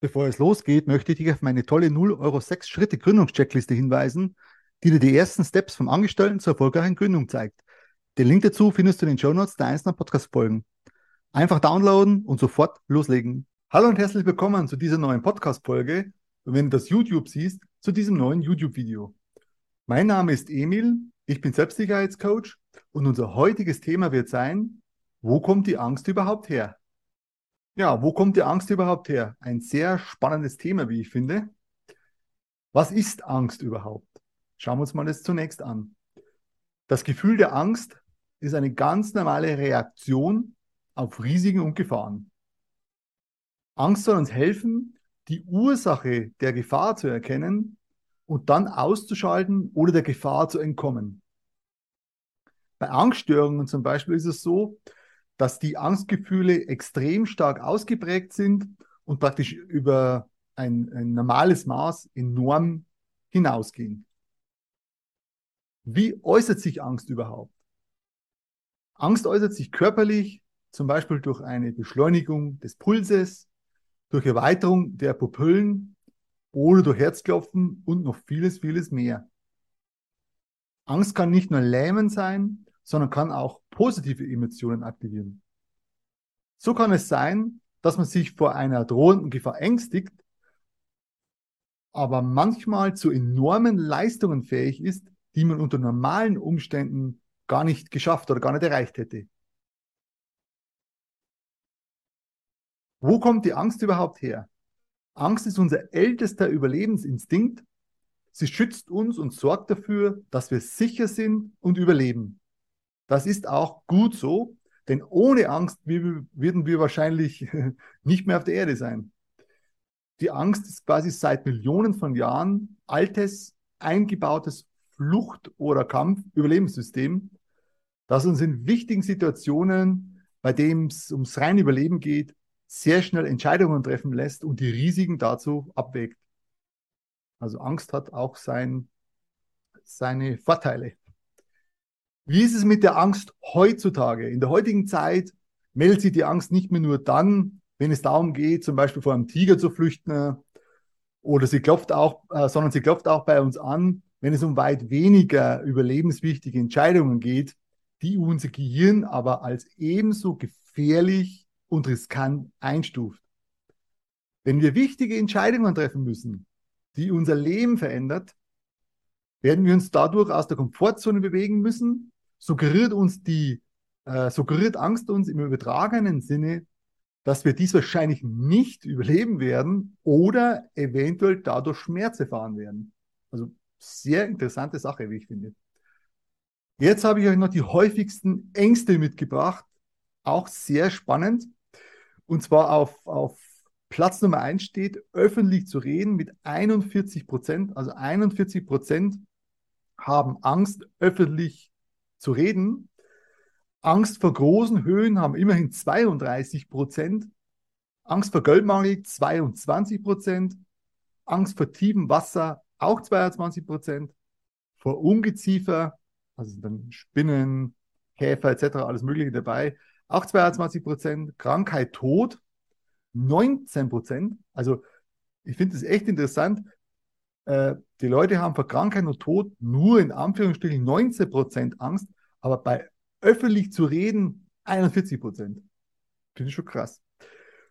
Bevor es losgeht, möchte ich dich auf meine tolle 0 Euro 6 Schritte Gründungscheckliste hinweisen, die dir die ersten Steps vom Angestellten zur erfolgreichen Gründung zeigt. Den Link dazu findest du in den Show Notes der einzelnen Podcast-Folgen. Einfach downloaden und sofort loslegen. Hallo und herzlich willkommen zu dieser neuen Podcast-Folge und wenn du das YouTube siehst, zu diesem neuen YouTube-Video. Mein Name ist Emil, ich bin Selbstsicherheitscoach und unser heutiges Thema wird sein, wo kommt die Angst überhaupt her? Ja, wo kommt die Angst überhaupt her? Ein sehr spannendes Thema, wie ich finde. Was ist Angst überhaupt? Schauen wir uns mal das zunächst an. Das Gefühl der Angst ist eine ganz normale Reaktion auf Risiken und Gefahren. Angst soll uns helfen, die Ursache der Gefahr zu erkennen und dann auszuschalten oder der Gefahr zu entkommen. Bei Angststörungen zum Beispiel ist es so, dass die Angstgefühle extrem stark ausgeprägt sind und praktisch über ein, ein normales Maß enorm hinausgehen. Wie äußert sich Angst überhaupt? Angst äußert sich körperlich, zum Beispiel durch eine Beschleunigung des Pulses, durch Erweiterung der Pupillen oder durch Herzklopfen und noch vieles, vieles mehr. Angst kann nicht nur lähmend sein, sondern kann auch positive Emotionen aktivieren. So kann es sein, dass man sich vor einer drohenden Gefahr ängstigt, aber manchmal zu enormen Leistungen fähig ist, die man unter normalen Umständen gar nicht geschafft oder gar nicht erreicht hätte. Wo kommt die Angst überhaupt her? Angst ist unser ältester Überlebensinstinkt. Sie schützt uns und sorgt dafür, dass wir sicher sind und überleben. Das ist auch gut so, denn ohne Angst würden wir wahrscheinlich nicht mehr auf der Erde sein. Die Angst ist quasi seit Millionen von Jahren altes, eingebautes Flucht- oder Kampf-Überlebenssystem, das uns in wichtigen Situationen, bei denen es ums reine Überleben geht, sehr schnell Entscheidungen treffen lässt und die Risiken dazu abwägt. Also Angst hat auch sein, seine Vorteile. Wie ist es mit der Angst heutzutage? In der heutigen Zeit meldet sich die Angst nicht mehr nur dann, wenn es darum geht, zum Beispiel vor einem Tiger zu flüchten, oder sie klopft auch, äh, sondern sie klopft auch bei uns an, wenn es um weit weniger überlebenswichtige Entscheidungen geht, die unser Gehirn aber als ebenso gefährlich und riskant einstuft. Wenn wir wichtige Entscheidungen treffen müssen, die unser Leben verändert, werden wir uns dadurch aus der Komfortzone bewegen müssen suggeriert uns die, äh, suggeriert Angst uns im übertragenen Sinne, dass wir dies wahrscheinlich nicht überleben werden oder eventuell dadurch Schmerz erfahren werden. Also sehr interessante Sache, wie ich finde. Jetzt habe ich euch noch die häufigsten Ängste mitgebracht. Auch sehr spannend. Und zwar auf, auf Platz Nummer eins steht, öffentlich zu reden mit 41 Prozent. Also 41 Prozent haben Angst, öffentlich zu reden. Angst vor großen Höhen haben immerhin 32 Prozent. Angst vor Geldmangel 22 Prozent. Angst vor tiefem Wasser auch 22 Prozent. Vor Ungeziefer, also dann Spinnen, Käfer etc., alles Mögliche dabei, auch 22 Prozent. Krankheit, Tod 19 Prozent. Also ich finde es echt interessant. Äh, die Leute haben vor Krankheit und Tod nur in Anführungsstrichen 19 Prozent Angst, aber bei öffentlich zu reden 41 Prozent. Finde ich schon krass.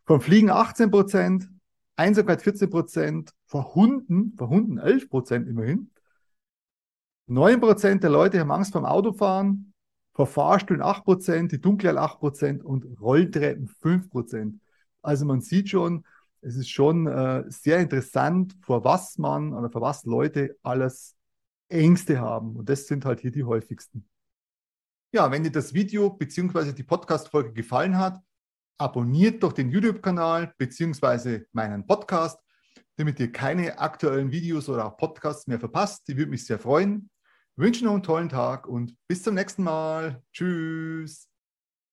Vom Fliegen 18 Prozent, Einsamkeit 14 Prozent, vor Hunden, vor Hunden 11 Prozent immerhin. 9 Prozent der Leute haben Angst vom Autofahren, vor Fahrstühlen 8 Prozent, die Dunkelheit 8 Prozent und Rolltreppen 5 Prozent. Also man sieht schon, es ist schon äh, sehr interessant, vor was man oder vor was Leute alles Ängste haben. Und das sind halt hier die häufigsten. Ja, wenn dir das Video bzw. die Podcast-Folge gefallen hat, abonniert doch den YouTube-Kanal bzw. meinen Podcast, damit ihr keine aktuellen Videos oder auch Podcasts mehr verpasst. Die würde mich sehr freuen. Ich wünsche noch einen tollen Tag und bis zum nächsten Mal. Tschüss.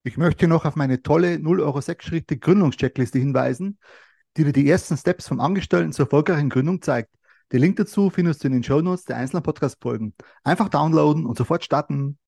Ich möchte noch auf meine tolle 0 Euro 6 Schritte Gründungscheckliste hinweisen die dir die ersten Steps vom Angestellten zur erfolgreichen Gründung zeigt. Den Link dazu findest du in den Show Notes der einzelnen Podcast-Folgen. Einfach downloaden und sofort starten.